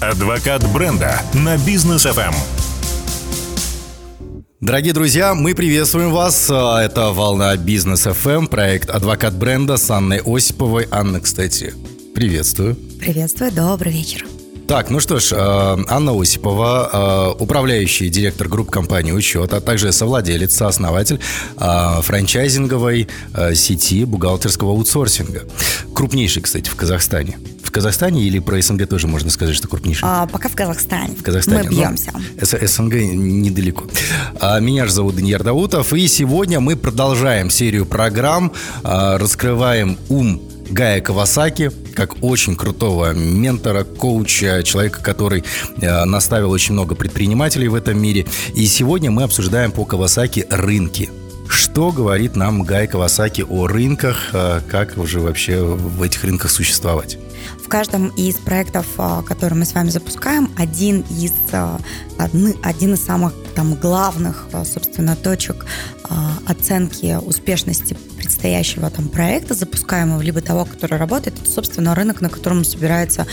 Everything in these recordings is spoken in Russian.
Адвокат бренда на бизнес FM. Дорогие друзья, мы приветствуем вас. Это «Волна Бизнес FM», проект «Адвокат бренда» с Анной Осиповой. Анна, кстати, приветствую. Приветствую, добрый вечер. Так, ну что ж, э, Анна Осипова, э, управляющий директор групп компании «Учет», а также совладелец, сооснователь э, франчайзинговой сети бухгалтерского аутсорсинга. Крупнейший, кстати, в Казахстане. В Казахстане или про СНГ тоже можно сказать, что крупнейший? А, пока в Казахстане. В Казахстане. Мы бьемся. Ну, СНГ недалеко. А, меня же зовут Даниил Даутов, и сегодня мы продолжаем серию программ, раскрываем ум Гая Кавасаки, как очень крутого ментора, коуча, человека, который э, наставил очень много предпринимателей в этом мире. И сегодня мы обсуждаем по Кавасаки рынки. Что говорит нам Гай Кавасаки о рынках, э, как уже вообще в этих рынках существовать? В каждом из проектов, э, которые мы с вами запускаем, один из, э, один из самых там, главных, собственно, точек оценки успешности предстоящего там проекта запускаемого, либо того, который работает, это, собственно, рынок, на котором собирается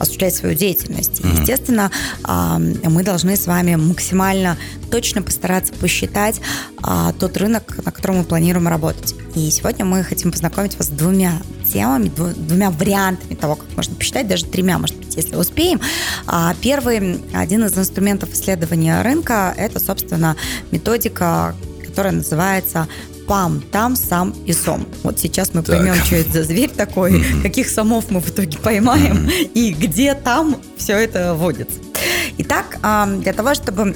осуществлять свою деятельность. Mm-hmm. Естественно, мы должны с вами максимально точно постараться посчитать а, тот рынок, на котором мы планируем работать. И сегодня мы хотим познакомить вас с двумя темами, двумя вариантами того, как можно посчитать, даже тремя, может быть, если успеем. А, первый, один из инструментов исследования рынка, это, собственно, методика, которая называется пам, там, сам и сом. Вот сейчас мы так. поймем, что это за зверь такой, mm-hmm. каких самов мы в итоге поймаем mm-hmm. и где там все это водится. Итак, для того, чтобы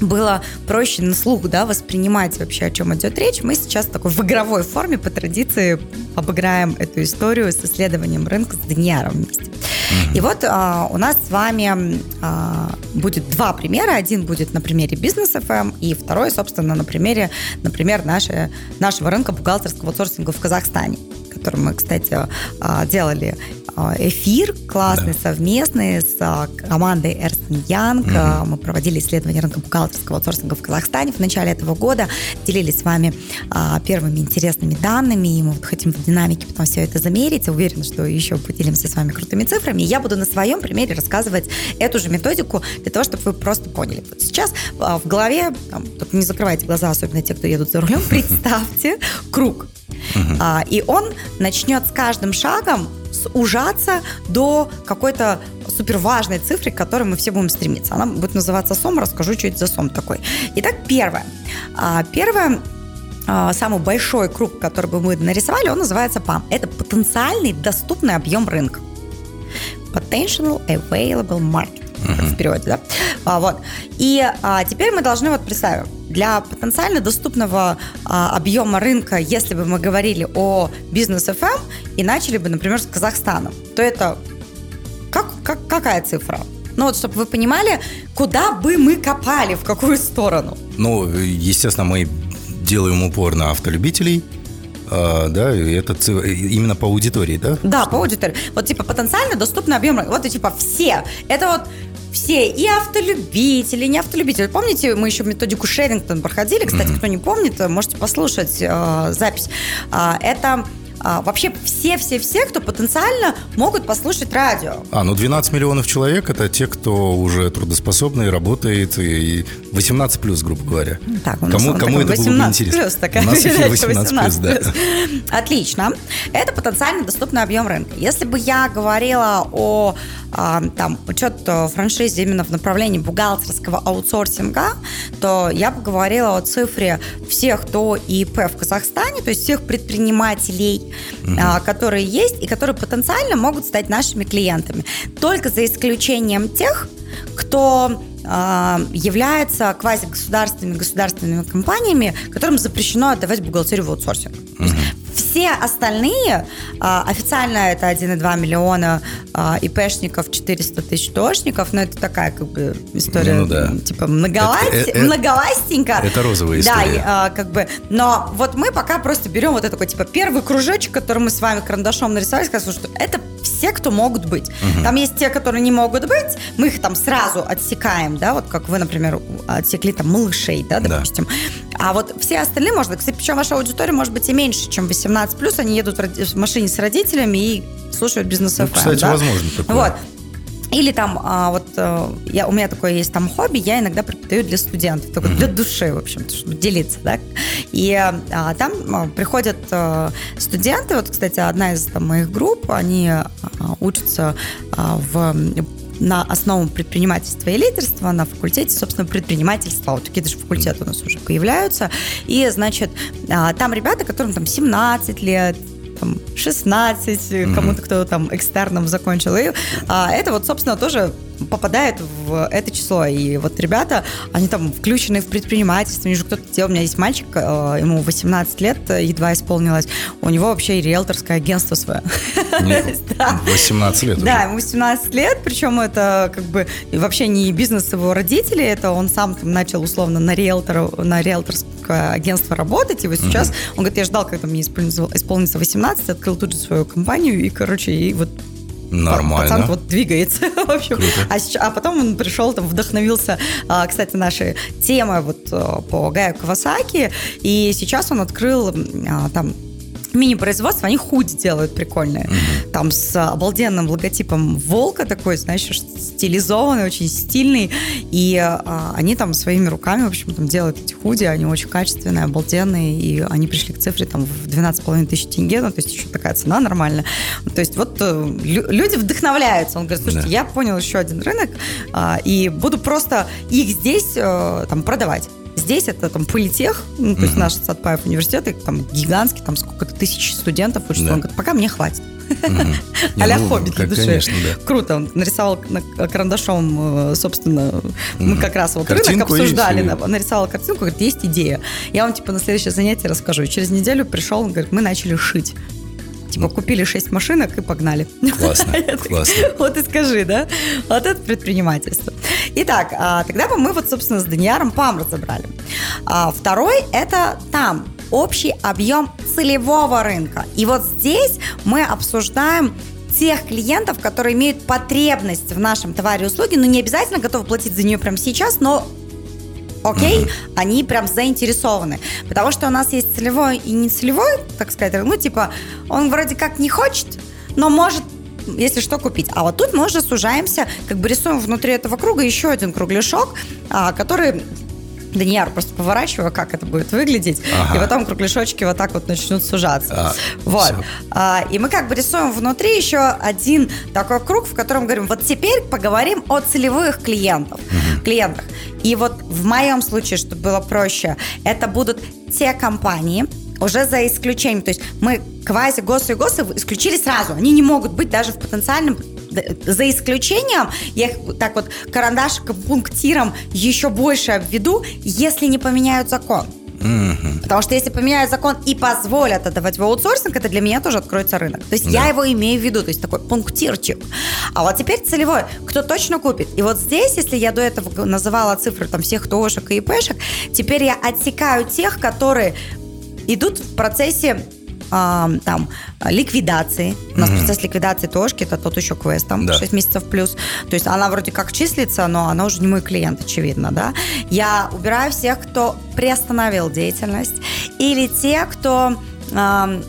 было проще на слух да, воспринимать вообще, о чем идет речь, мы сейчас в такой в игровой форме по традиции обыграем эту историю с исследованием рынка с Данияром вместе. Mm-hmm. И вот а, у нас с вами а, будет два примера. Один будет на примере бизнес FM, и второй, собственно, на примере, например, нашей, нашего рынка бухгалтерского аутсорсинга в Казахстане который мы, кстати, а, делали эфир классный, да. совместный с а, командой Эрстен Янг. Угу. Мы проводили исследование рынка бухгалтерского аутсорсинга в Казахстане в начале этого года. Делились с вами первыми интересными данными, и мы вот хотим в динамике потом все это замерить. Уверена, что еще поделимся с вами крутыми цифрами. И я буду на своем примере рассказывать эту же методику для того, чтобы вы просто поняли. Вот сейчас в голове, там, не закрывайте глаза, особенно те, кто едут за рулем, представьте круг. Uh-huh. И он начнет с каждым шагом ужаться до какой-то супер важной цифры, к которой мы все будем стремиться. Она будет называться СОМ, расскажу, что это за СОМ такой. Итак, первое. А, первое а, самый большой круг, который бы мы нарисовали, он называется ПАМ. Это потенциальный доступный объем рынка. Potential Available Market uh-huh. в переводе, да? А, вот. И а, теперь мы должны вот представить, для потенциально доступного а, объема рынка, если бы мы говорили о бизнес FM эм и начали бы, например, с Казахстана, то это как, как, какая цифра? Ну вот, чтобы вы понимали, куда бы мы копали, в какую сторону. Ну, естественно, мы делаем упор на автолюбителей, а, да, это именно по аудитории, да? Да, по аудитории. Вот типа потенциально доступный объем, вот и типа все. Это вот все, и автолюбители, и не автолюбители. Помните, мы еще методику Шерингтон проходили, кстати, mm-hmm. кто не помнит, можете послушать э, запись. Э, это а, вообще все-все-все, кто потенциально могут послушать радио. А, ну 12 миллионов человек – это те, кто уже трудоспособный, работает, и 18 плюс, грубо говоря. Так, у нас кому, кому это было бы интересно? Плюс, такая у нас эфир 18, 18 плюс, да. Отлично. Это потенциально доступный объем рынка. Если бы я говорила о там, учет франшизе именно в направлении бухгалтерского аутсорсинга, то я бы говорила о цифре всех, кто ИП в Казахстане, то есть всех предпринимателей, угу. а, которые есть и которые потенциально могут стать нашими клиентами. Только за исключением тех, кто а, является квазигосударственными государственными компаниями, которым запрещено отдавать бухгалтерию в аутсорсинг. Угу. Все остальные, а, официально это 1,2 миллиона а, ИПшников, 400 тысяч ТОшников, но это такая как бы история, ну, да. типа многовасть, это, это, многовастенько. Это розовая история. Да, как бы, но вот мы пока просто берем вот такой, типа, первый кружочек, который мы с вами карандашом нарисовали, сказали, что это все, кто могут быть. Угу. Там есть те, которые не могут быть, мы их там сразу отсекаем, да, вот как вы, например, отсекли там малышей, да, допустим. Да. А вот все остальные, может быть, кстати, причем ваша аудитория может быть и меньше, чем 18 плюс, они едут в машине с родителями и слушают бизнес ну, Кстати, да? возможно такое. Вот. Или там, а, вот а, я, у меня такое есть там хобби, я иногда преподаю для студентов, только mm-hmm. для души, в общем, чтобы делиться, да. И а, там а, приходят а, студенты, вот, кстати, одна из там, моих групп, они а, учатся а, в на основу предпринимательства и лидерства на факультете, собственно, предпринимательства. Вот такие даже факультеты у нас уже появляются. И, значит, там ребята, которым там 17 лет, там, 16, mm-hmm. кому-то, кто там экстерном закончил. И а, это вот, собственно, тоже попадает в это число. И вот ребята, они там включены в предпринимательство, же кто-то делал. У меня есть мальчик, э, ему 18 лет, едва исполнилось. У него вообще и риэлторское агентство свое. 18 лет Да, ему 18 лет, причем это как бы вообще не бизнес его родителей, это он сам начал условно на риэлтор, на риэлторское агентство работать, и вот сейчас, он говорит, я ждал, когда мне исполнится 18, открыл тут же свою компанию, и, короче, и вот Нормально. Пацан вот двигается, в общем. А, а потом он пришел, там, вдохновился, а, кстати, нашей темой вот а, по Гаю Кавасаки, и сейчас он открыл а, там мини-производство, они худи делают прикольные. Mm-hmm. Там с обалденным логотипом волка такой, знаешь, стилизованный, очень стильный. И а, они там своими руками, в общем, там делают эти худи, они очень качественные, обалденные, и они пришли к цифре там в 12,5 тысяч тенге, ну, то есть еще такая цена нормальная. То есть вот э, люди вдохновляются. Он говорит, слушайте, да. я понял еще один рынок, а, и буду просто их здесь а, там продавать. Здесь это там политех, ну, то есть наш Сатпаев университет, и, там гигантский, там сколько-то тысяч студентов учатся. Да. Он говорит, пока мне хватит. А-ля ну, хобби для души. Круто. Он нарисовал карандашом, э, собственно, мы как раз вот рынок обсуждали, нарисовал картинку, говорит, есть идея. Я вам, типа, на следующее занятие расскажу. Через неделю пришел, он говорит, мы начали шить. Типа купили 6 машинок и погнали. Классно, классно. Вот и скажи, да? Вот это предпринимательство. Итак, а, тогда бы мы вот, собственно, с Данияром ПАМ разобрали. А, второй – это там общий объем целевого рынка. И вот здесь мы обсуждаем тех клиентов, которые имеют потребность в нашем товаре и услуге, но не обязательно готовы платить за нее прямо сейчас, но окей, они прям заинтересованы. Потому что у нас есть целевой и нецелевой, так сказать, ну, типа, он вроде как не хочет, но может если что, купить. А вот тут мы уже сужаемся, как бы рисуем внутри этого круга еще один кругляшок, а, который Данияр просто поворачиваю, как это будет выглядеть, ага. и потом кругляшочки вот так вот начнут сужаться. А, вот. А, и мы как бы рисуем внутри еще один такой круг, в котором говорим, вот теперь поговорим о целевых клиентах. Угу. клиентах. И вот в моем случае, чтобы было проще, это будут те компании, уже за исключением. То есть мы квази, госы и госы исключили сразу. Они не могут быть даже в потенциальном за исключением, я их так вот карандашиком, пунктиром еще больше обведу, если не поменяют закон. Угу. Потому что если поменяют закон и позволят отдавать в аутсорсинг, это для меня тоже откроется рынок. То есть да. я его имею в виду, то есть такой пунктирчик. А вот теперь целевой, кто точно купит. И вот здесь, если я до этого называла цифры там всех ТОшек и ИПшек, теперь я отсекаю тех, которые идут в процессе а, там ликвидации. У нас mm процесс ликвидации ТОшки, это тот еще квест, там да. 6 месяцев плюс. То есть она вроде как числится, но она уже не мой клиент, очевидно, да. Я убираю всех, кто приостановил деятельность, или те, кто, э,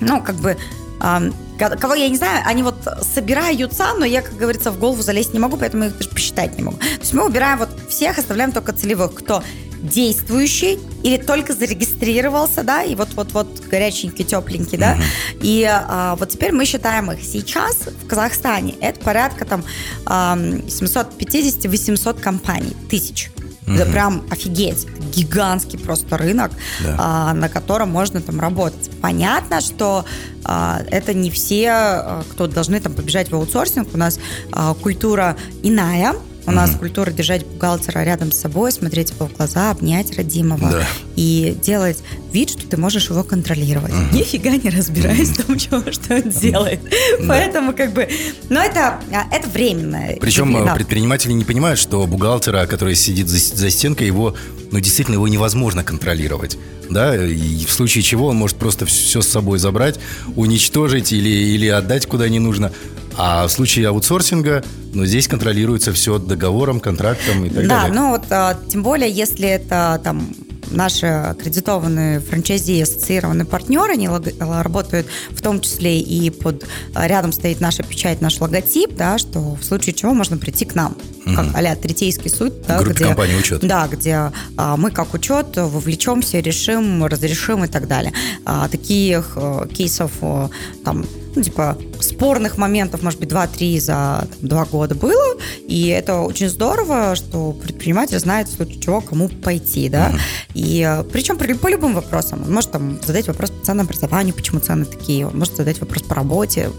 ну, как бы... Э, кого я не знаю, они вот собираются, но я, как говорится, в голову залезть не могу, поэтому их даже посчитать не могу. То есть мы убираем вот всех, оставляем только целевых, кто действующий или только зарегистрировался, да, и вот-вот-вот горяченький, тепленький, да, и а, вот теперь мы считаем их сейчас в Казахстане, это порядка там а, 750-800 компаний, тысяч. Угу. Это прям офигеть. Гигантский просто рынок, да. а, на котором можно там работать. Понятно, что а, это не все, а, кто должны там побежать в аутсорсинг. У нас а, культура иная. У нас культура держать бухгалтера рядом с собой, смотреть его в глаза, обнять родимого да. и делать вид, что ты можешь его контролировать. Угу. Нифига не разбираясь в том, что, что он делает. Да. Поэтому как бы... Но это, а, это временное. Причем да. предприниматели не понимают, что бухгалтера, который сидит за, за стенкой, его, ну, действительно, его невозможно контролировать да, и в случае чего он может просто все с собой забрать, уничтожить или, или отдать куда не нужно. А в случае аутсорсинга, ну, здесь контролируется все договором, контрактом и так да, далее. Да, ну вот а, тем более, если это там наши аккредитованные франчайзи, ассоциированные партнеры, они работают в том числе и под рядом стоит наша печать, наш логотип, да, что в случае чего можно прийти к нам, угу. как а-ля третейский суд. Да, где, компании учет. Да, где а, мы как учет вовлечемся, решим, разрешим и так далее. А, таких а, кейсов а, там ну, типа, спорных моментов, может быть, 2-3 за там, 2 года было, и это очень здорово, что предприниматель знает, в случае чего, кому пойти, да, mm-hmm. и э, причем по, по любым вопросам, он может там задать вопрос по ценам образованию, почему цены такие, он может задать вопрос по работе,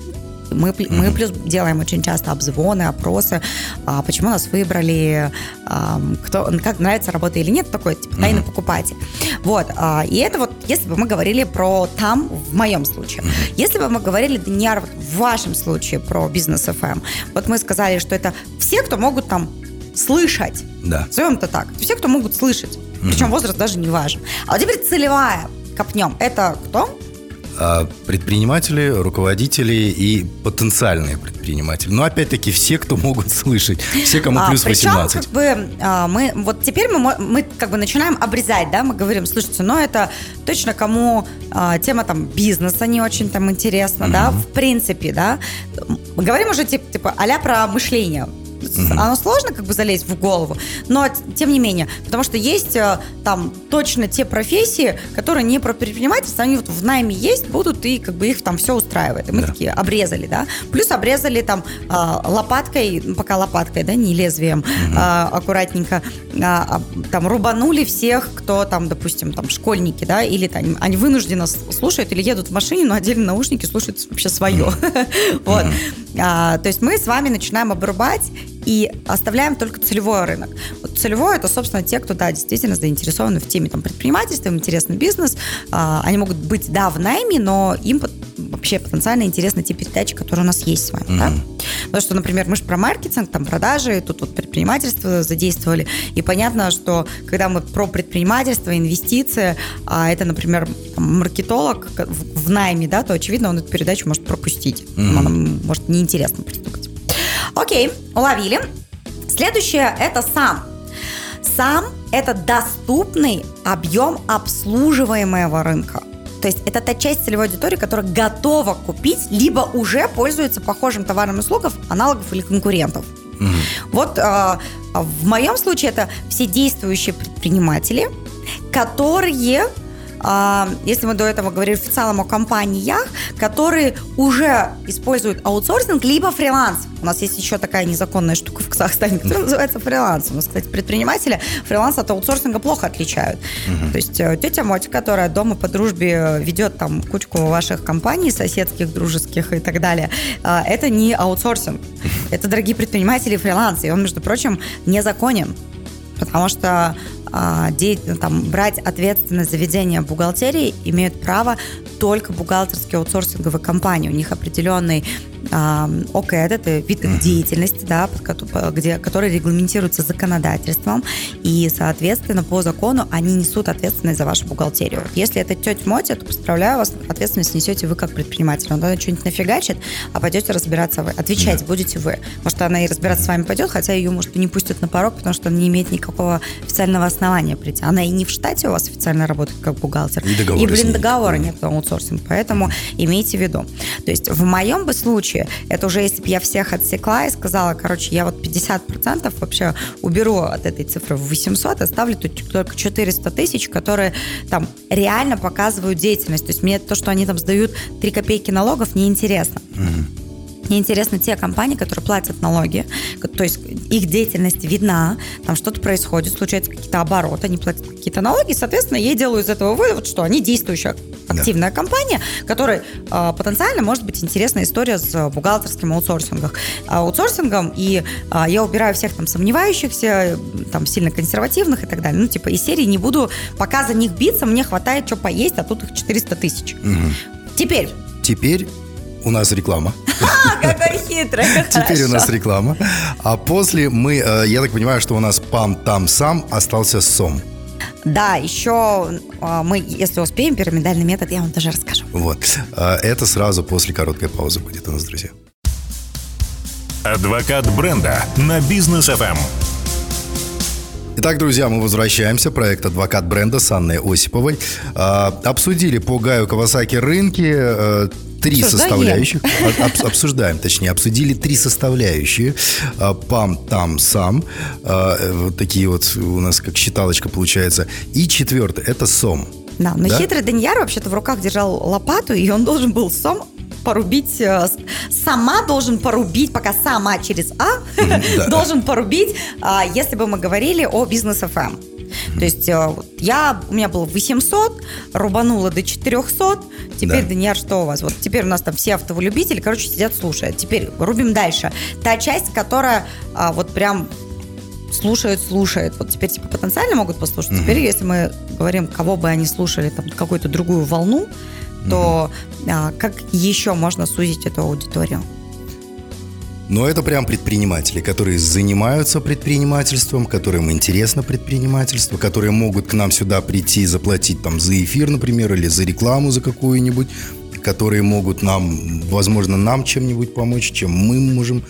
мы, mm-hmm. мы плюс делаем очень часто обзвоны, опросы, а, почему нас выбрали, а, кто, как нравится работа или нет, такой типа тайный mm-hmm. покупатель. Вот, а, и это вот, если бы мы говорили про там, в моем случае. Mm-hmm. Если бы мы говорили, Даниар, в вашем случае про бизнес FM, вот мы сказали, что это все, кто могут там слышать. Да. Назовем это так. Все, кто могут слышать. Причем возраст даже не важен. А вот теперь целевая копнем. Это кто? А, предприниматели, руководители и потенциальные предприниматели. Но опять-таки все, кто могут слышать, все, кому а, плюс причем, 18. как бы а, мы вот теперь мы, мы как бы начинаем обрезать, да, мы говорим, слушайте, ну это точно кому а, тема там бизнеса не очень там интересна, mm-hmm. да, в принципе, да. Мы говорим уже типа, типа а про мышление mm-hmm. оно сложно как бы залезть в голову, но тем не менее, потому что есть э, там точно те профессии, которые не про предпринимательство, они вот в найме есть, будут и как бы их там все устраивает. И мы да. такие обрезали, да. Плюс обрезали там а, лопаткой, ну, пока лопаткой, да, не лезвием, mm-hmm. аккуратненько, там рубанули всех, кто там, допустим, там школьники, да, или там они вынужденно слушают или едут в машине, но отдельно наушники слушают вообще свое. Вот. То есть мы с вами начинаем обрубать и оставляем только целевой рынок. Вот целевой это, собственно, те, кто, да, действительно заинтересованы в теме там, предпринимательства, им интересный бизнес. А, они могут быть, да, в найме, но им вообще потенциально интересны те передачи, которые у нас есть с вами. Mm-hmm. Да? Потому что, например, мы же про маркетинг, там, продажи, тут вот предпринимательство задействовали. И понятно, что когда мы про предпринимательство, инвестиции, а это, например, маркетолог в, в найме, да, то, очевидно, он эту передачу может пропустить. Mm-hmm. Она может неинтересно приступать. Окей, уловили. Следующее – это сам. Сам – это доступный объем обслуживаемого рынка. То есть это та часть целевой аудитории, которая готова купить, либо уже пользуется похожим товаром и услугам аналогов или конкурентов. Угу. Вот э, в моем случае это все действующие предприниматели, которые если мы до этого говорили в целом о компаниях, которые уже используют аутсорсинг, либо фриланс. У нас есть еще такая незаконная штука в Казахстане, которая называется фриланс. У нас, кстати, предприниматели фриланс от аутсорсинга плохо отличают. Угу. То есть э, тетя Мотя, которая дома по дружбе ведет там кучку ваших компаний, соседских, дружеских и так далее, э, это не аутсорсинг. Это дорогие предприниматели фриланс. И он, между прочим, незаконен потому что а, там, брать ответственность за ведение бухгалтерии имеют право только бухгалтерские аутсорсинговые компании. У них определенный ОКЭД, это вид uh-huh. деятельности, да, где, который регламентируется законодательством, и, соответственно, по закону они несут ответственность за вашу бухгалтерию. Если это тетя Мотя, то, поздравляю вас, ответственность несете вы как предприниматель. Он что-нибудь нафигачит, а пойдете разбираться вы. Отвечать uh-huh. будете вы. Может, она и разбираться с вами пойдет, хотя ее, может, не пустят на порог, потому что она не имеет никакого официального основания прийти. Она и не в штате у вас официально работает как бухгалтер. И, и блин, договора нет по аутсорсингу. Поэтому имейте в виду. То есть в моем бы случае случае. Это уже если бы я всех отсекла и сказала, короче, я вот 50% вообще уберу от этой цифры в 800, оставлю тут только 400 тысяч, которые там реально показывают деятельность. То есть мне то, что они там сдают 3 копейки налогов, неинтересно. Mm-hmm. Мне интересны те компании, которые платят налоги, то есть их деятельность видна, там что-то происходит, случаются какие-то обороты, они платят какие-то налоги, и, соответственно, я делаю из этого вывод, что они действующая активная да. компания, которой э, потенциально может быть интересная история с бухгалтерским аутсорсингом. аутсорсингом, и э, я убираю всех там сомневающихся, там сильно консервативных и так далее. Ну, типа, из серии не буду пока за них биться, мне хватает что поесть, а тут их 400 тысяч. Угу. Теперь. Теперь у нас реклама. Какой хитрый. Теперь у нас реклама. А после мы, э, я так понимаю, что у нас пам, там, сам остался сом. Да, еще э, мы, если успеем, пирамидальный метод, я вам тоже расскажу. Вот. Э, это сразу после короткой паузы будет у нас, друзья. Адвокат бренда на бизнес FM. Итак, друзья, мы возвращаемся. Проект «Адвокат бренда» с Анной Осиповой. А, обсудили по Гаю Кавасаки рынки э, три Обсуждаем. составляющих. Об- обсуждаем, точнее, обсудили три составляющие. А, Пам, там, сам. А, Вот такие вот у нас как считалочка получается. И четвертое – это сом. Да, но Да? хитрый Даньяр вообще-то в руках держал лопату, и он должен был сам порубить, э, сама должен порубить, пока сама через А должен порубить, а, если бы мы говорили о бизнес ФМ. То есть э, вот я, у меня было 800, рубанула до 400, теперь, Да. Даньяр, что у вас? Вот теперь у нас там все автолюбители, короче, сидят, слушают. Теперь рубим дальше. Та часть, которая а, вот прям слушают, слушают. Вот теперь типа потенциально могут послушать. Теперь, если мы говорим, кого бы они слушали, там какую-то другую волну, то а, как еще можно сузить эту аудиторию? Но это прям предприниматели, которые занимаются предпринимательством, которым интересно предпринимательство, которые могут к нам сюда прийти и заплатить там за эфир, например, или за рекламу за какую-нибудь, которые могут нам, возможно, нам чем-нибудь помочь, чем мы можем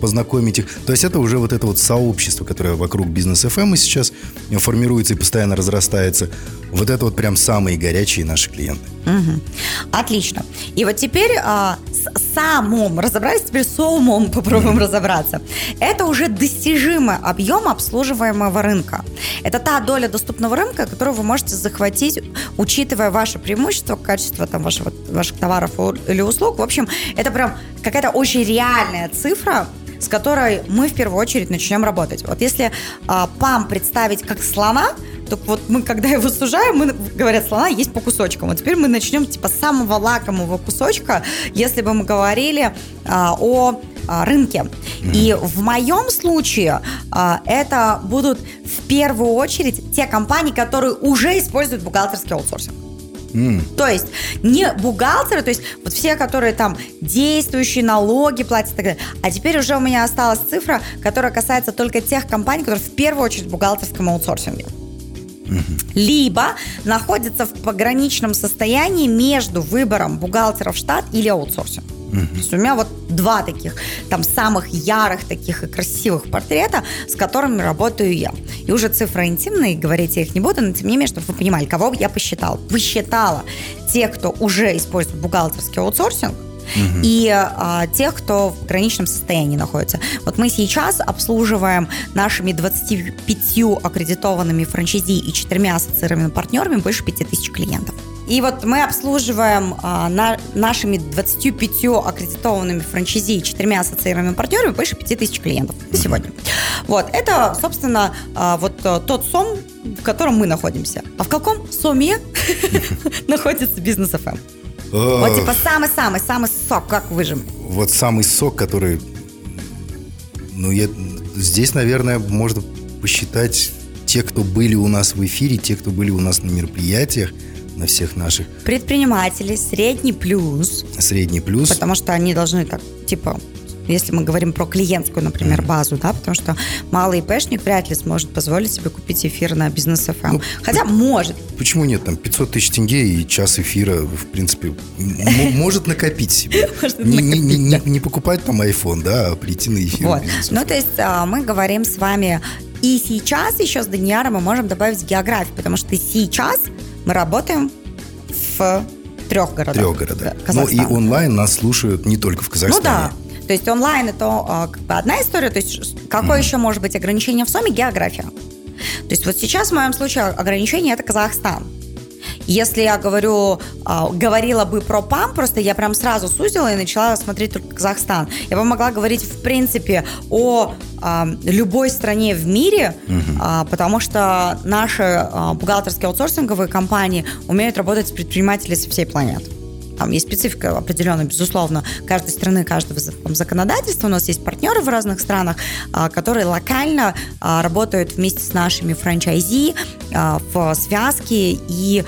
познакомить их. То есть это уже вот это вот сообщество, которое вокруг бизнес FM сейчас формируется и постоянно разрастается. Вот это вот прям самые горячие наши клиенты. Мгм. Отлично. И вот теперь а, с самом разобрались, теперь с умом попробуем разобраться. Это уже достижимый объем обслуживаемого рынка. Это та доля доступного рынка, которую вы можете захватить, учитывая ваше преимущество, качество там, вашего, ваших товаров или услуг. В общем, это прям какая-то очень реальная цифра, с которой мы в первую очередь начнем работать. Вот если а, ПАМ представить как слона, то вот мы, когда его сужаем, мы, говорят, слона есть по кусочкам. Вот теперь мы начнем типа с самого лакомого кусочка, если бы мы говорили а, о а, рынке. И в моем случае а, это будут в первую очередь те компании, которые уже используют бухгалтерский аутсорсинг. М, То есть не бухгалтеры, то есть вот все, которые там действующие, налоги платят и так далее. А теперь уже у меня осталась цифра, которая касается только тех компаний, которые в первую очередь в бухгалтерском аутсорсинге. Либо находятся в пограничном состоянии между выбором бухгалтера в штат или аутсорсинг. То есть у меня вот два таких, там, самых ярых таких и красивых портрета, с которыми работаю я. И уже цифры интимные, говорить я их не буду, но тем не менее, чтобы вы понимали, кого я посчитала. Посчитала тех, кто уже использует бухгалтерский аутсорсинг, и а, тех, кто в граничном состоянии находится. Вот мы сейчас обслуживаем нашими 25 аккредитованными франчайзи и четырьмя ассоциированными партнерами больше 5000 клиентов. И вот мы обслуживаем а, на- нашими 25 аккредитованными франчайзи и четырьмя ассоциированными партнерами больше 5000 клиентов на сегодня. Вот, это, собственно, а, вот а, тот сом, в котором мы находимся. А в каком соме находится бизнес FM? Вот типа самый-самый, самый сок, как выжим. вот самый сок, который, ну, я, здесь, наверное, можно посчитать те, кто были у нас в эфире, те, кто были у нас на мероприятиях, на всех наших Предприниматели, средний плюс, средний плюс. потому что они должны так, типа, если мы говорим про клиентскую, например, базу, да, потому что малый ИПшник вряд ли сможет позволить себе купить эфир на бизнес FM. Ну, Хотя может. Почему нет? Там 500 тысяч тенге и час эфира, в принципе, м- может накопить себе. Не, не- не- не- не покупать там iPhone, да, а прийти на эфир. Вот. Ну, то есть а, мы говорим с вами и сейчас еще с Данияром мы можем добавить географию, потому что сейчас мы работаем в трех городах. Трех городах. Ну и онлайн нас слушают не только в Ну Казахстане. да. То есть онлайн это а, как бы одна история. То есть какое еще может быть ограничение в СОМе? География. То есть вот сейчас в моем случае ограничение это Казахстан. Если я говорю, а, говорила бы про ПАМ, просто я прям сразу сузила и начала смотреть только Казахстан. Я бы могла говорить, в принципе, о а, любой стране в мире, а, потому что наши бухгалтерские аутсорсинговые компании умеют работать с предпринимателями со всей планеты. Там есть специфика определенная, безусловно, каждой страны, каждого там, законодательства. У нас есть партнеры в разных странах, а, которые локально а, работают вместе с нашими франчайзи а, в связке и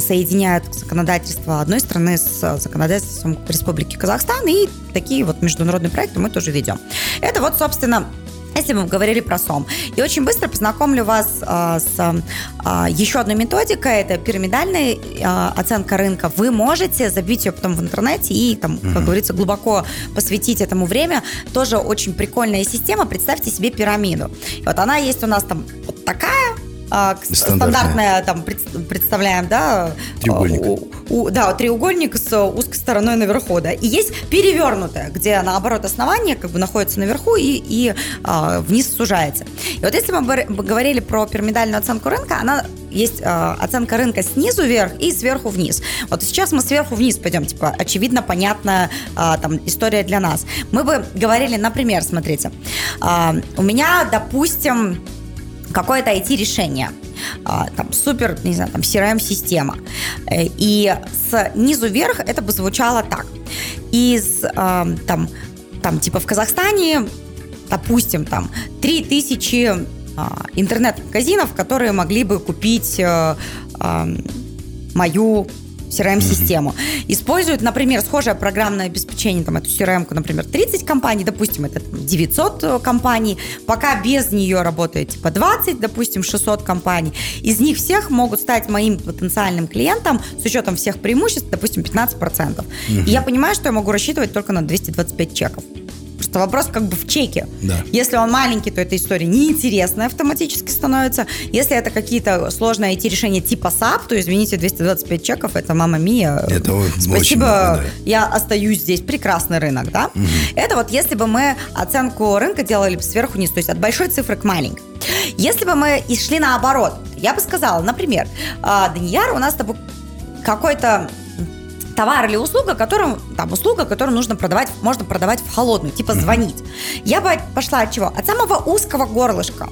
соединяют законодательство одной страны с законодательством Республики Казахстан. И такие вот международные проекты мы тоже ведем. Это вот, собственно, если мы говорили про СОМ. И очень быстро познакомлю вас а, с а, еще одной методикой. Это пирамидальная а, оценка рынка. Вы можете забить ее потом в интернете и, там, как говорится, глубоко посвятить этому время. Тоже очень прикольная система. Представьте себе пирамиду. И вот она есть у нас там вот такая, а, стандартная, там представляем, да, треугольник. У, у, да, треугольник с узкой стороной наверху, да, и есть перевернутая, где наоборот основание как бы находится наверху и, и а, вниз сужается. И вот если мы говорили про пирамидальную оценку рынка, она есть э, оценка рынка снизу вверх и сверху вниз. Вот сейчас мы сверху вниз пойдем, типа, очевидно, понятная э, там история для нас. Мы бы говорили, например, смотрите, э, у меня, допустим, какое-то IT-решение, а, там супер, не знаю, там CRM-система. Э, и снизу вверх это бы звучало так. Из там, там типа в Казахстане, допустим, там 3000 а, интернет-магазинов, которые могли бы купить э, мою CRM-систему. Mm-hmm. Используют, например, схожее программное обеспечение, там, эту CRM, например, 30 компаний, допустим, это 900 э, компаний, пока без нее работает типа 20, допустим, 600 компаний. Из них всех могут стать моим потенциальным клиентом с учетом всех преимуществ, допустим, 15%. Mm-hmm. И я понимаю, что я могу рассчитывать только на 225 чеков. Просто вопрос как бы в чеке. Да. Если он маленький, то эта история неинтересная автоматически становится. Если это какие-то сложные IT-решения типа SAP, то, извините, 225 чеков, это мама мия. Это Спасибо, очень много, да. я остаюсь здесь. Прекрасный рынок, да? Угу. Это вот если бы мы оценку рынка делали сверху вниз, то есть от большой цифры к маленькой. Если бы мы и шли наоборот, я бы сказала, например, «А, Данияр, у нас с тобой какой-то товар или услуга, которым, там, услуга, которую нужно продавать, можно продавать в холодную, типа звонить. Я бы пошла от чего? От самого узкого горлышка.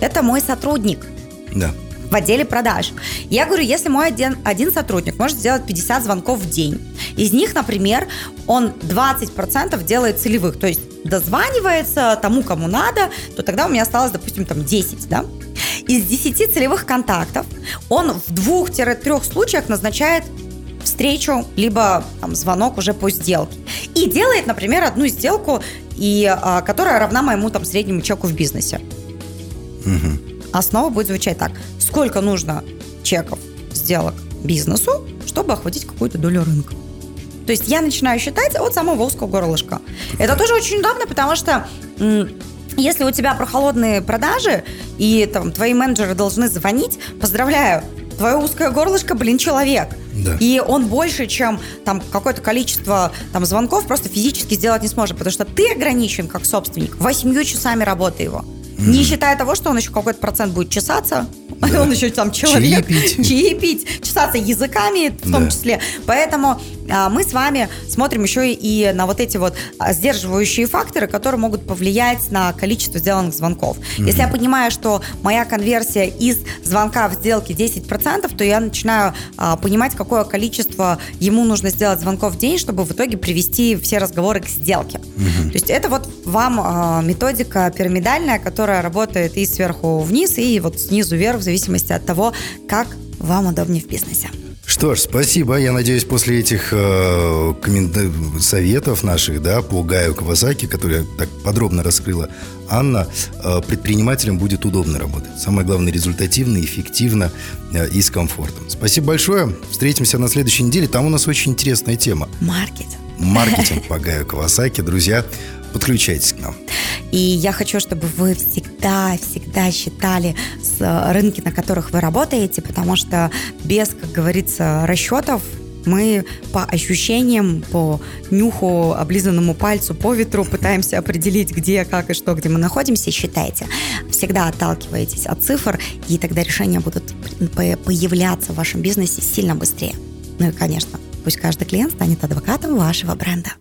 Это мой сотрудник. Да в отделе продаж. Я говорю, если мой один, один сотрудник может сделать 50 звонков в день, из них, например, он 20% делает целевых, то есть дозванивается тому, кому надо, то тогда у меня осталось, допустим, там 10, да? Из 10 целевых контактов он в двух-трех случаях назначает встречу, либо там, звонок уже по сделке. И делает, например, одну сделку, и, а, которая равна моему там, среднему чеку в бизнесе. Угу. Основа будет звучать так. Сколько нужно чеков, сделок бизнесу, чтобы охватить какую-то долю рынка? То есть я начинаю считать от самого узкого горлышка. Это тоже очень удобно, потому что если у тебя про холодные продажи, и там твои менеджеры должны звонить, поздравляю, твое узкое горлышко, блин, человек. Да. И он больше, чем там какое-то количество там звонков просто физически сделать не сможет, потому что ты ограничен как собственник восемью часами работы его. Mm. Не считая того, что он еще какой-то процент будет чесаться, да. он еще там человек. Чаепить. Чаепить, чесаться языками в том да. числе. Поэтому мы с вами смотрим еще и на вот эти вот а, сдерживающие факторы, которые могут повлиять на количество сделанных звонков. Mm-hmm. Если я понимаю, что моя конверсия из звонка в сделке 10%, то я начинаю а, понимать, какое количество ему нужно сделать звонков в день, чтобы в итоге привести все разговоры к сделке. Mm-hmm. То есть это вот вам а, методика пирамидальная, которая работает и сверху вниз, и вот снизу вверх, в зависимости от того, как вам удобнее в бизнесе. Что ж, спасибо. Я надеюсь, после этих э, коммент... советов наших, да, по Гаю Кавасаки, которые так подробно раскрыла Анна, э, предпринимателям будет удобно работать. Самое главное, результативно, эффективно э, и с комфортом. Спасибо большое. Встретимся на следующей неделе. Там у нас очень интересная тема. Маркетинг. Маркетинг по Гаю Кавасаки. Друзья, подключайтесь к нам. И я хочу, чтобы вы всегда, всегда считали с э, рынки, на которых вы работаете, потому что без, как говорится, расчетов мы по ощущениям, по нюху, облизанному пальцу, по ветру пытаемся определить, где, как и что, где мы находимся. Считайте. Всегда отталкивайтесь от цифр, и тогда решения будут появляться в вашем бизнесе сильно быстрее. Ну и, конечно, пусть каждый клиент станет адвокатом вашего бренда.